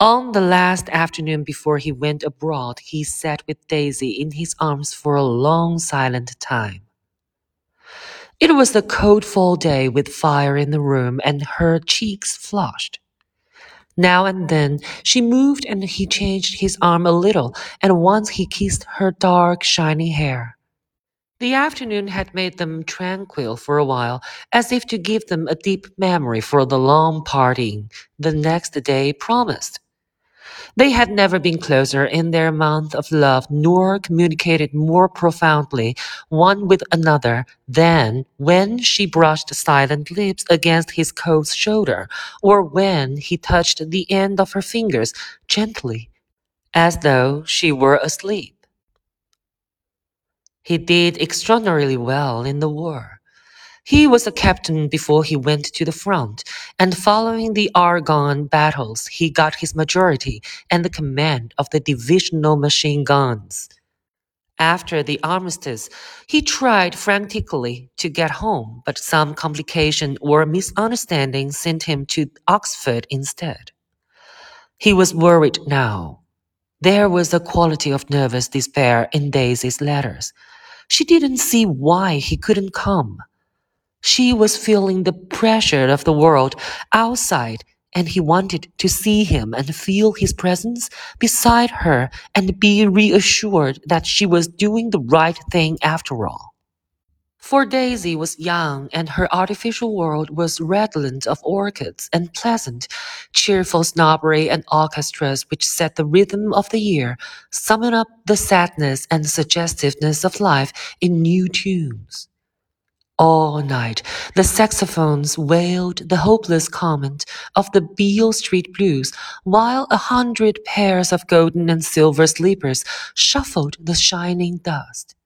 On the last afternoon before he went abroad, he sat with Daisy in his arms for a long silent time. It was a cold fall day with fire in the room and her cheeks flushed. Now and then she moved and he changed his arm a little, and once he kissed her dark, shiny hair. The afternoon had made them tranquil for a while, as if to give them a deep memory for the long parting the next day promised. They had never been closer in their month of love nor communicated more profoundly one with another than when she brushed silent lips against his cold shoulder or when he touched the end of her fingers gently as though she were asleep. He did extraordinarily well in the war. He was a captain before he went to the front, and following the Argonne battles, he got his majority and the command of the divisional machine guns. After the armistice, he tried frantically to get home, but some complication or misunderstanding sent him to Oxford instead. He was worried now. There was a quality of nervous despair in Daisy's letters. She didn't see why he couldn't come. She was feeling the pressure of the world outside, and he wanted to see him and feel his presence beside her and be reassured that she was doing the right thing after all. For Daisy was young, and her artificial world was redolent of orchids and pleasant, cheerful snobbery and orchestras which set the rhythm of the year, summing up the sadness and suggestiveness of life in new tunes. All night, the saxophones wailed the hopeless comment of the Beale Street blues, while a hundred pairs of golden and silver sleepers shuffled the shining dust.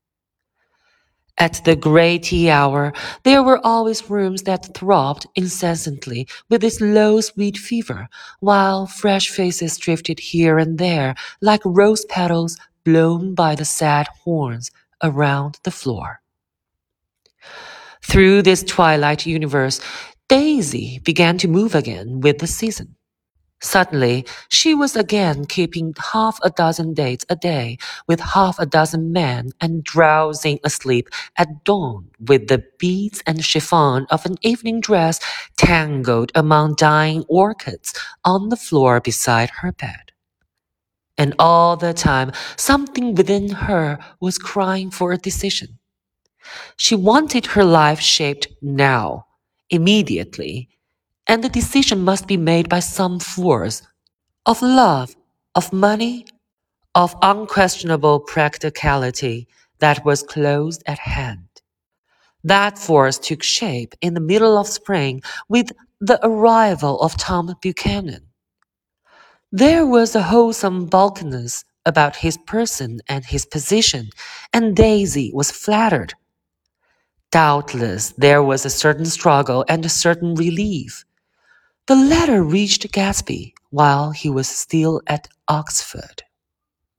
At the grey tea hour, there were always rooms that throbbed incessantly with this low sweet fever, while fresh faces drifted here and there like rose petals blown by the sad horns around the floor. Through this twilight universe, Daisy began to move again with the season. Suddenly, she was again keeping half a dozen dates a day with half a dozen men and drowsing asleep at dawn with the beads and chiffon of an evening dress tangled among dying orchids on the floor beside her bed. And all the time, something within her was crying for a decision. She wanted her life shaped now, immediately, and the decision must be made by some force of love, of money, of unquestionable practicality that was close at hand. That force took shape in the middle of spring with the arrival of Tom Buchanan. There was a wholesome bulkiness about his person and his position, and Daisy was flattered Doubtless there was a certain struggle and a certain relief. The letter reached Gatsby while he was still at Oxford.